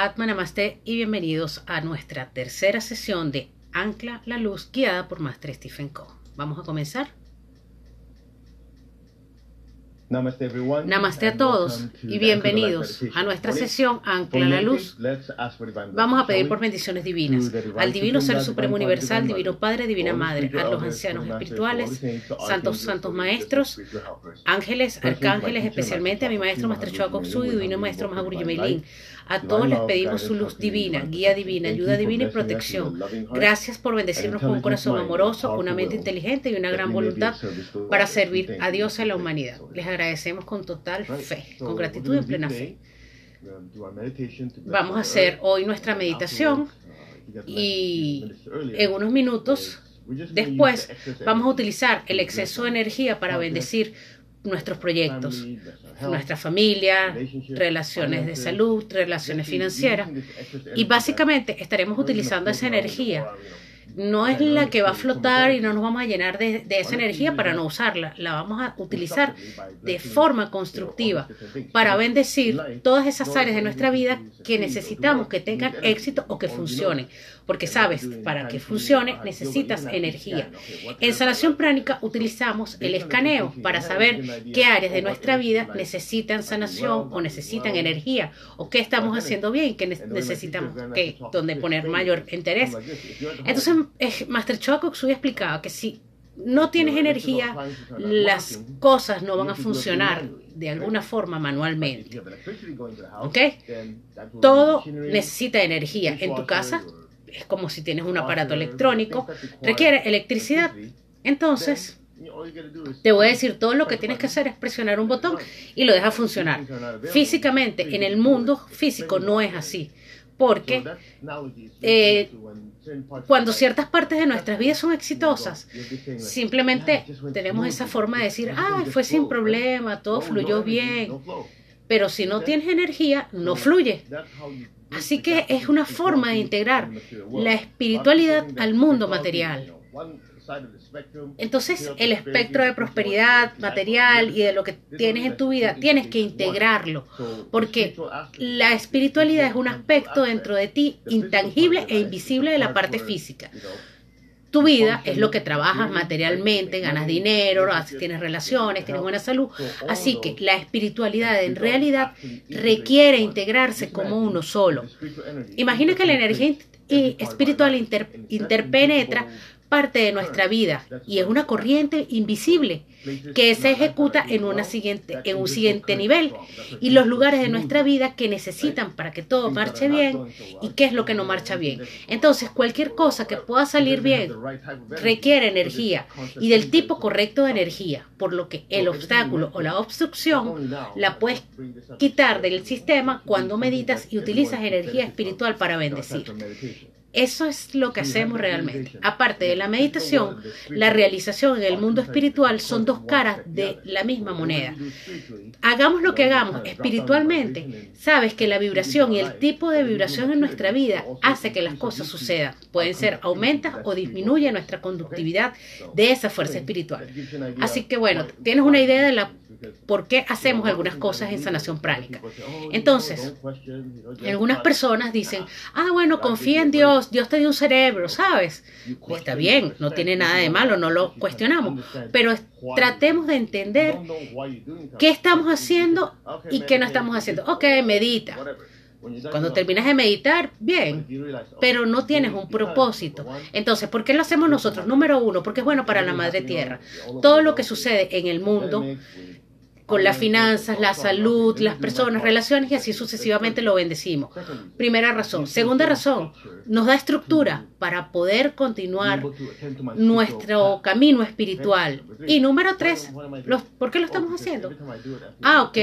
Atma Namaste y bienvenidos a nuestra tercera sesión de Ancla la Luz guiada por Master Stephen Coe. Vamos a comenzar. Namaste, everyone, Namaste a todos y bienvenidos a nuestra sesión Ancla la Luz. Vamos a pedir por bendiciones divinas. Al Divino Ser Supremo Universal, Divino Padre, Divina Madre, a los ancianos espirituales, santos, santos maestros, ángeles, arcángeles, especialmente a mi maestro Maestro Choa Kotsu y Divino Maestro Mahaguru Yemelin. A todos les pedimos su luz divina, guía divina, ayuda divina y protección. Gracias por bendecirnos con un corazón amoroso, una mente inteligente y una gran voluntad para servir a Dios y a la humanidad. Les agradecemos con total fe, con gratitud y en plena fe. Vamos a hacer hoy nuestra meditación y en unos minutos después vamos a utilizar el exceso de energía para bendecir nuestros proyectos, nuestra familia, relaciones de salud, relaciones financieras. y básicamente estaremos utilizando esa energía. No es la que va a flotar y no nos vamos a llenar de, de esa energía para no usarla. La vamos a utilizar de forma constructiva para bendecir todas esas áreas de nuestra vida que necesitamos que tengan éxito o que funcionen. Porque sabes, para que funcione necesitas energía. En sanación pránica utilizamos el escaneo para saber qué áreas de nuestra vida necesitan sanación o necesitan energía o qué estamos haciendo bien qué ne- necesitamos que, donde poner mayor interés. Entonces, Master Choa Koksui explicaba que si no tienes energía, las cosas no van a funcionar de alguna forma manualmente. ¿Ok? Todo necesita energía. En tu casa es como si tienes un aparato electrónico, requiere electricidad. Entonces, te voy a decir, todo lo que tienes que hacer es presionar un botón y lo deja funcionar. Físicamente, en el mundo físico no es así. Porque eh, cuando ciertas partes de nuestras vidas son exitosas, simplemente tenemos esa forma de decir, ah, fue sin problema, todo fluyó bien. Pero si no tienes energía, no fluye. Así que es una forma de integrar la espiritualidad al mundo material. Entonces, el espectro de prosperidad material y de lo que tienes en tu vida, tienes que integrarlo, porque la espiritualidad es un aspecto dentro de ti intangible e invisible de la parte física. Tu vida es lo que trabajas materialmente, ganas dinero, tienes relaciones, tienes buena salud. Así que la espiritualidad en realidad requiere integrarse como uno solo. Imagina que la energía espiritual inter- interpenetra parte de nuestra vida y es una corriente invisible que se ejecuta en, una siguiente, en un siguiente nivel y los lugares de nuestra vida que necesitan para que todo marche bien y qué es lo que no marcha bien. Entonces, cualquier cosa que pueda salir bien requiere energía y del tipo correcto de energía, por lo que el obstáculo o la obstrucción la puedes quitar del sistema cuando meditas y utilizas energía espiritual para bendecir. Eso es lo que hacemos realmente. Aparte de la meditación, la realización en el mundo espiritual son dos caras de la misma moneda. Hagamos lo que hagamos espiritualmente, sabes que la vibración y el tipo de vibración en nuestra vida hace que las cosas sucedan. Pueden ser aumenta o disminuye nuestra conductividad de esa fuerza espiritual. Así que bueno, tienes una idea de la por qué hacemos algunas cosas en sanación pránica. Entonces, algunas personas dicen, ah, bueno, confía en Dios, Dios te dio un cerebro, ¿sabes? Está bien, no tiene nada de malo, no lo cuestionamos, pero tratemos de entender qué estamos haciendo y qué no estamos haciendo. Ok, medita. Cuando terminas de meditar, bien, pero no tienes un propósito. Entonces, ¿por qué lo hacemos nosotros? Número uno, porque es bueno para la madre tierra. Todo lo que sucede en el mundo con las finanzas, la salud, las personas, relaciones y así sucesivamente lo bendecimos. Primera razón. Segunda razón, nos da estructura para poder continuar nuestro camino espiritual. Y número tres, los- ¿por qué lo estamos haciendo? Ah, ok,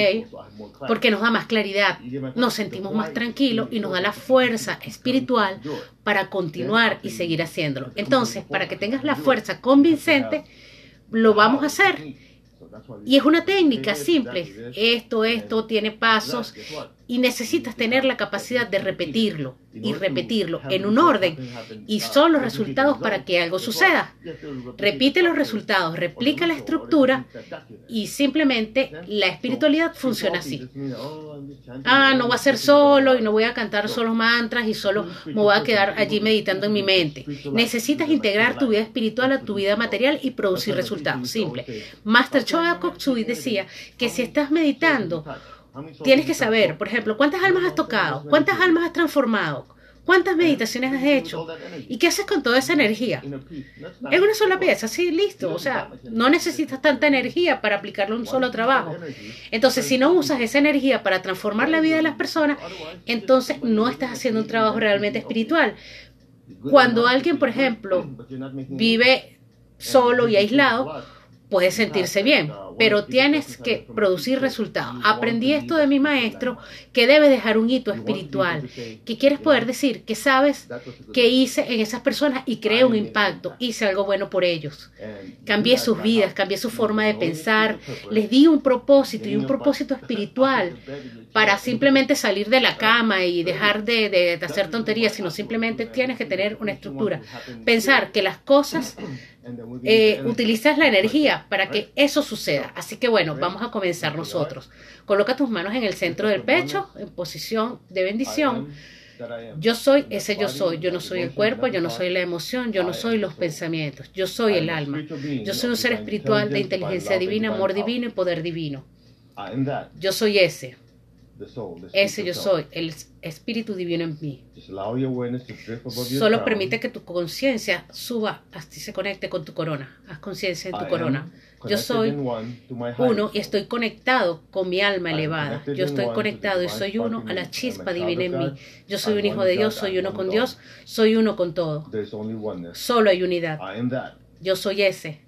porque nos da más claridad, nos sentimos más tranquilos y nos da la fuerza espiritual para continuar y seguir haciéndolo. Entonces, para que tengas la fuerza convincente, lo vamos a hacer. Y es una técnica simple. Esto, esto tiene pasos y necesitas tener la capacidad de repetirlo y repetirlo en un orden y son los resultados para que algo suceda. Repite los resultados, replica la estructura y simplemente la espiritualidad funciona así. Ah, no voy a ser solo y no voy a cantar solo mantras y solo me voy a quedar allí meditando en mi mente. Necesitas integrar tu vida espiritual a tu vida material y producir resultados. Simple. Master Choa Koksui decía que si estás meditando Tienes que saber, por ejemplo, cuántas almas has tocado, cuántas almas has transformado, cuántas meditaciones has hecho y qué haces con toda esa energía. Es una sola pieza, sí, listo. O sea, no necesitas tanta energía para aplicarlo a un solo trabajo. Entonces, si no usas esa energía para transformar la vida de las personas, entonces no estás haciendo un trabajo realmente espiritual. Cuando alguien, por ejemplo, vive solo y aislado, puedes sentirse bien, pero tienes que producir resultados. Aprendí esto de mi maestro, que debes dejar un hito espiritual, que quieres poder decir que sabes que hice en esas personas y creé un impacto, hice algo bueno por ellos. Cambié sus vidas, cambié su forma de pensar, les di un propósito y un propósito espiritual para simplemente salir de la cama y dejar de, de hacer tonterías, sino simplemente tienes que tener una estructura. Pensar que las cosas eh, utilizas la energía para que eso suceda. Así que bueno, vamos a comenzar nosotros. Coloca tus manos en el centro del pecho, en posición de bendición. Yo soy ese yo soy. Yo no soy el cuerpo, yo no soy la emoción, yo no soy los pensamientos. Yo soy el alma. Yo soy un ser espiritual de inteligencia divina, amor divino y poder divino. Yo soy ese. Ese yo soy, el Espíritu Divino en mí. Solo permite que tu conciencia suba, así se conecte con tu corona. Haz conciencia en tu corona. Yo soy uno y estoy conectado con mi alma elevada. Yo estoy conectado y soy uno a la chispa divina en mí. Yo soy un hijo de Dios, soy uno con Dios, soy uno con todo. Solo hay unidad. Yo soy ese.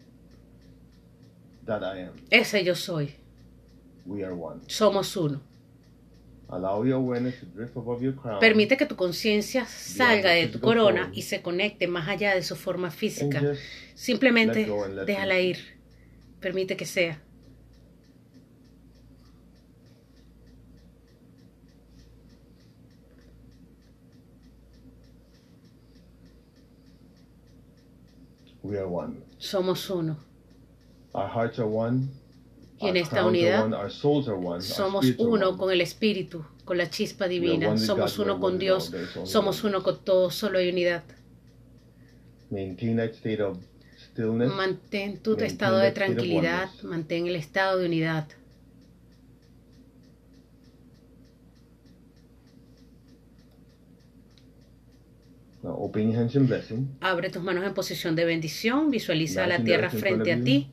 Ese yo soy. Somos uno. Permite que tu conciencia salga de tu corona y se conecte más allá de su forma física. Simplemente déjala ir. Permite que sea. Somos uno. Y en esta unidad somos uno con el Espíritu, con la chispa divina, somos uno con Dios, somos uno con todo, solo hay unidad. Mantén tu estado de tranquilidad, mantén el estado de unidad. Abre tus manos en posición de bendición, visualiza la tierra frente a ti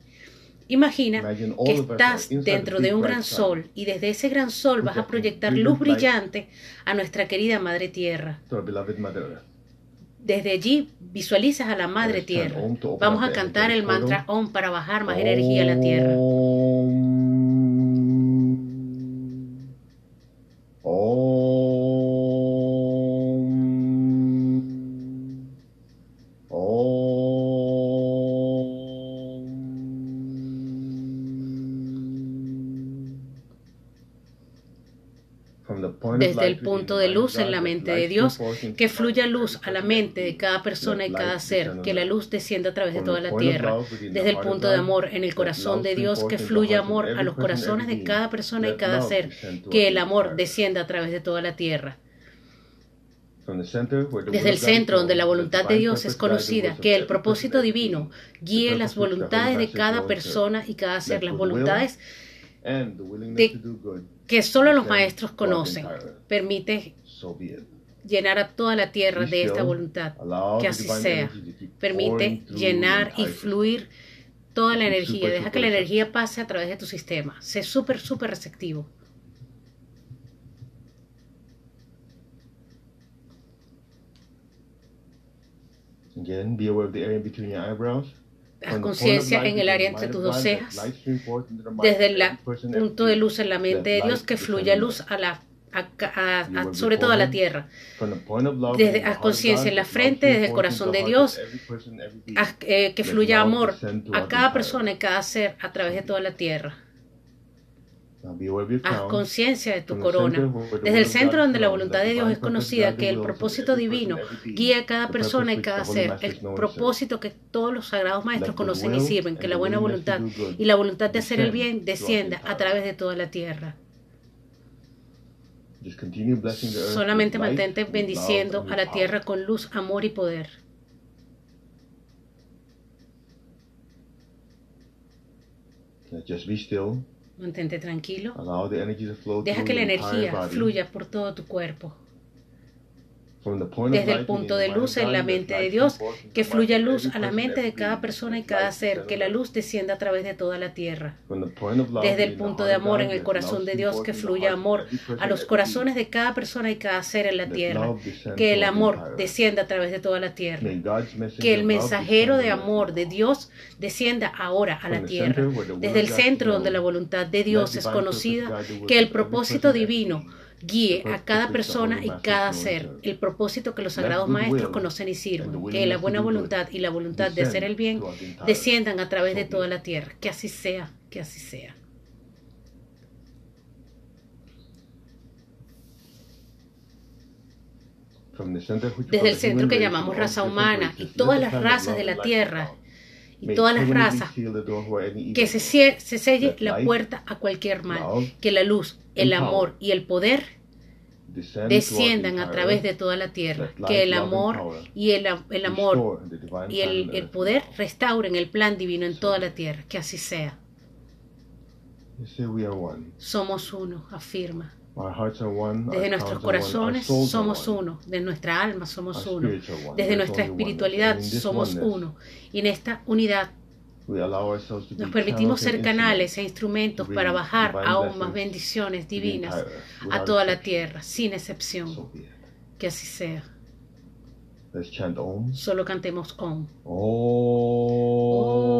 Imagina que estás dentro de un gran sol y desde ese gran sol vas a proyectar luz brillante a nuestra querida Madre Tierra. Desde allí visualizas a la Madre Tierra. Vamos a cantar el mantra Om para bajar más energía a la Tierra. Desde el punto de luz en la mente de Dios, que fluya luz a la mente de cada persona y cada ser, que la luz descienda a través de toda la tierra, desde el punto de amor en el corazón de Dios, que fluya amor a los corazones de cada persona y cada ser, que el amor descienda a través de toda la tierra. Desde el centro donde la voluntad de Dios es conocida, que el propósito divino guíe las voluntades de cada persona y cada ser, las voluntades de que solo los maestros conocen. Permite llenar a toda la tierra de esta voluntad. Que así sea. Permite llenar y fluir toda la energía. Deja que la energía pase a través de tu sistema. Sé súper, súper receptivo. Again, be aware of the area between your eyebrows haz conciencia en el área entre tus dos cejas, desde el punto de luz en la mente de Dios, que fluya luz a la sobre todo a la tierra. Desde, haz conciencia en la frente, desde el corazón de Dios, eh, que fluya amor a cada persona y cada ser a través de toda la tierra. Now be aware of your Haz conciencia de tu corona. Desde el centro donde la voluntad de Dios es conocida, que el propósito divino guía a cada persona y cada ser, el propósito que todos los sagrados maestros conocen y sirven, que la buena voluntad y la voluntad de hacer el bien descienda a través de toda la tierra. Solamente mantente bendiciendo a la tierra con luz, amor y poder. Just be still. Mantente tranquilo. Deja que la energía fluya por todo tu cuerpo. From the point of Desde el punto de luz en la mente de Dios, que fluya luz a la mente de cada persona y cada ser, que la luz descienda a través de toda la tierra. Desde el punto de amor en el corazón de Dios, que fluya amor a los corazones de cada persona y cada ser en la tierra. Que el amor descienda a través de toda la tierra. Que el mensajero de amor de Dios descienda ahora a la tierra. Desde el centro donde la voluntad de Dios es conocida, que el propósito divino. Guíe a cada persona y cada ser, el propósito que los sagrados maestros conocen y sirven, que la buena voluntad y la voluntad de hacer el bien desciendan a través de toda la tierra. Que así sea, que así sea. Desde el centro que llamamos raza humana y todas las razas de la tierra. Y todas las razas, que se, selle la puerta a cualquier mal, que la luz, el amor y el poder desciendan a través de toda la tierra, que el amor y el, el amor y el, el poder restauren el plan divino en toda la tierra, que así sea. Somos uno, afirma. Desde nuestros corazones somos uno, de nuestra alma somos uno, desde nuestra espiritualidad somos uno. Y en esta unidad nos permitimos ser canales e instrumentos para bajar aún más bendiciones divinas a toda la tierra, sin excepción. Que así sea. Solo cantemos Om. Om.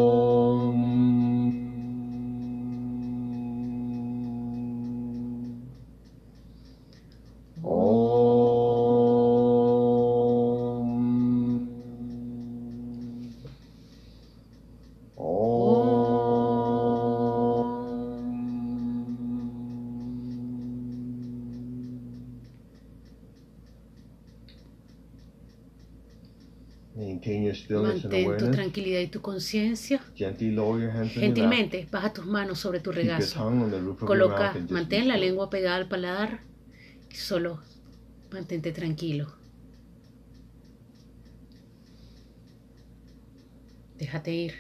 Mantén tu tranquilidad y tu conciencia. Gentilmente, baja tus manos sobre tu regazo. Coloca, mantén la lengua pegada al paladar y solo mantente tranquilo. Déjate ir.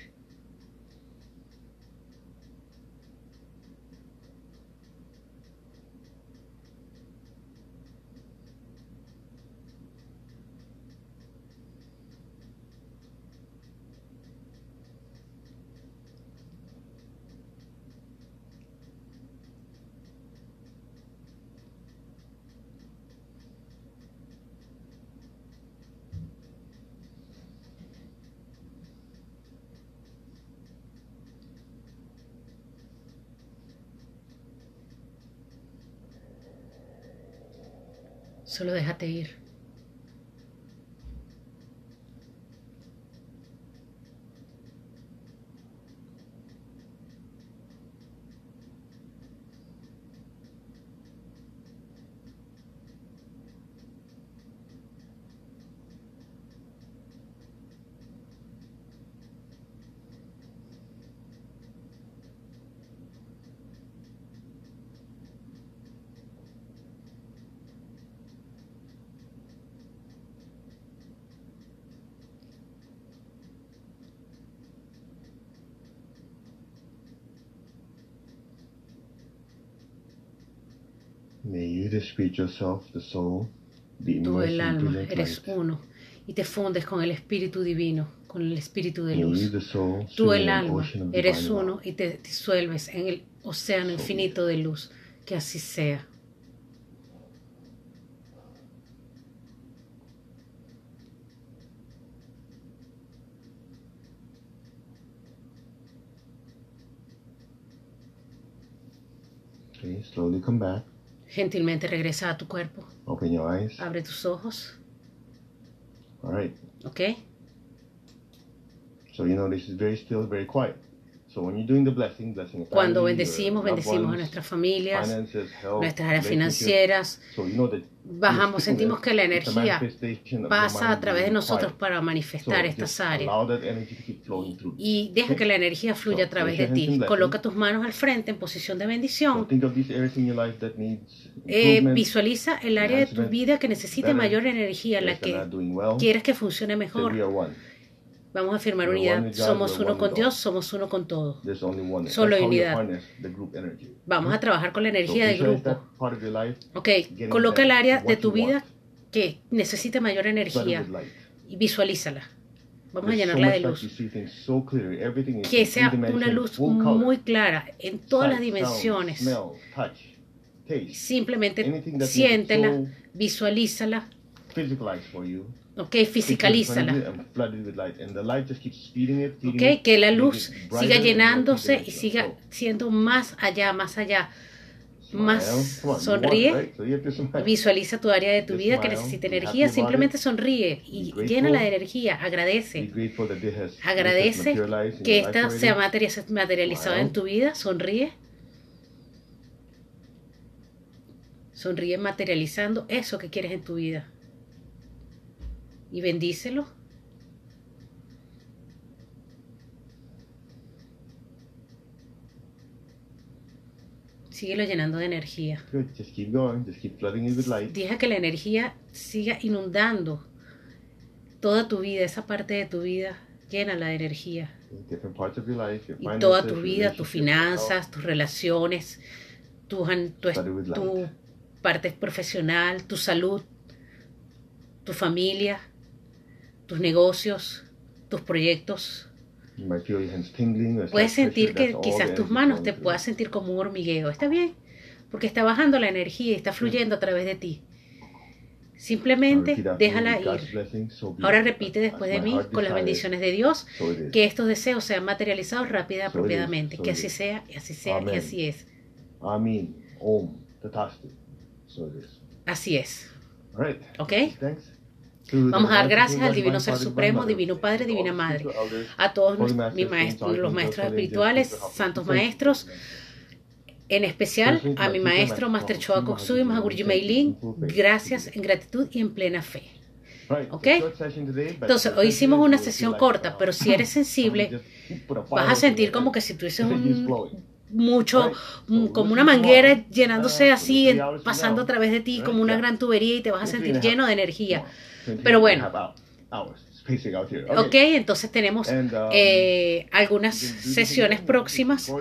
Solo déjate ir. Tú el alma eres uno y te fundes con el Espíritu Divino, con el Espíritu de luz. Tú el alma eres uno y te disuelves en el océano infinito de luz. Que así sea. Okay, slowly come back. Gentilmente regresa a tu cuerpo. Open your eyes. Abre tus ojos. All right. ¿Ok? So you know this is very still, very quiet. Cuando bendecimos, bendecimos a nuestras familias, nuestras áreas financieras. Bajamos, sentimos que la energía pasa a través de nosotros para manifestar estas áreas. Y deja que la energía fluya a través de ti. Coloca tus manos al frente en posición de bendición. Eh, visualiza el área de tu vida que necesita mayor energía, la que quieres que funcione mejor. Vamos a afirmar unidad. Somos uno con Dios, somos uno con todo. Solo unidad. Vamos a trabajar con la energía del grupo. Ok, coloca el área de tu vida que necesite mayor energía y visualízala. Vamos a llenarla de luz. Que sea una luz muy clara en todas las dimensiones. Simplemente siéntela, visualízala Ok, fisicalízala. Ok, que la luz siga llenándose y siga siendo más allá, más allá. Más sonríe, visualiza tu área de tu vida que necesita energía, simplemente sonríe y llénala de energía, agradece. Agradece que esta sea materializada en tu vida, sonríe. Sonríe materializando eso que quieres en tu vida y bendícelo. Síguelo llenando de energía. Deja que la energía siga inundando toda tu vida, esa parte de tu vida, llénala de energía. Y toda tu vida, tus finanzas, tus relaciones, tu, tu, tu parte profesional, tu salud, tu familia, tus negocios, tus proyectos. Puedes sentir que quizás tus manos te puedas sentir como un hormigueo. Está bien, porque está bajando la energía y está fluyendo a través de ti. Simplemente déjala ir. Ahora repite después de mí, con las bendiciones de Dios, que estos deseos sean materializados rápida, apropiadamente. Que así sea, y así sea, y así es. Así es. ¿Ok? Vamos a dar gracias al Divino Ser Supremo, Divino Padre, Divina Madre, a todos mis maestros, los maestros espirituales, santos maestros, en especial a mi maestro Master Choa Koksui, Mahagurji Meilin, gracias en gratitud y en plena fe. ¿Ok? Entonces, hoy hicimos una sesión corta, pero si eres sensible, vas a sentir como que si tuvieses un mucho, como una manguera llenándose así, pasando a través de ti como una gran tubería y te vas a sentir lleno de energía. Pero bueno. Ok, entonces tenemos um, eh, algunas sesiones próximas.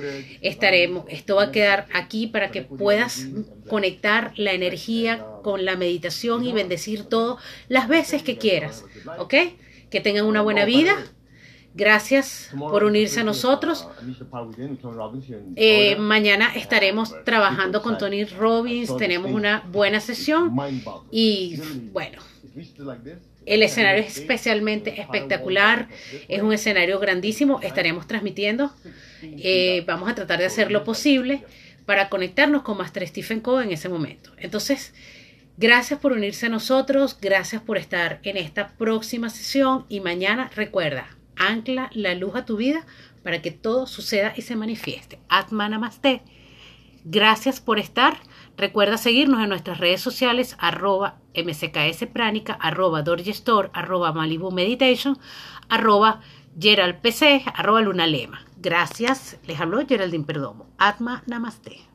Estaremos, esto va a quedar aquí para que puedas conectar la energía con la meditación y bendecir todo las veces que quieras. Ok, que tengan una buena vida. Gracias por unirse a nosotros. Eh, mañana estaremos trabajando con Tony Robbins. Tenemos una buena sesión. Y bueno, el escenario es especialmente espectacular, es un escenario grandísimo, estaremos transmitiendo, eh, vamos a tratar de hacer lo posible para conectarnos con Master Stephen Coe en ese momento. Entonces, gracias por unirse a nosotros, gracias por estar en esta próxima sesión y mañana recuerda, ancla la luz a tu vida para que todo suceda y se manifieste. Atma Namaste. Gracias por estar. Recuerda seguirnos en nuestras redes sociales arroba mckspránica, arroba arroba malibu meditation, arroba geraldpc, arroba lunalema. Gracias. Les habló Geraldine Perdomo. Atma Namaste.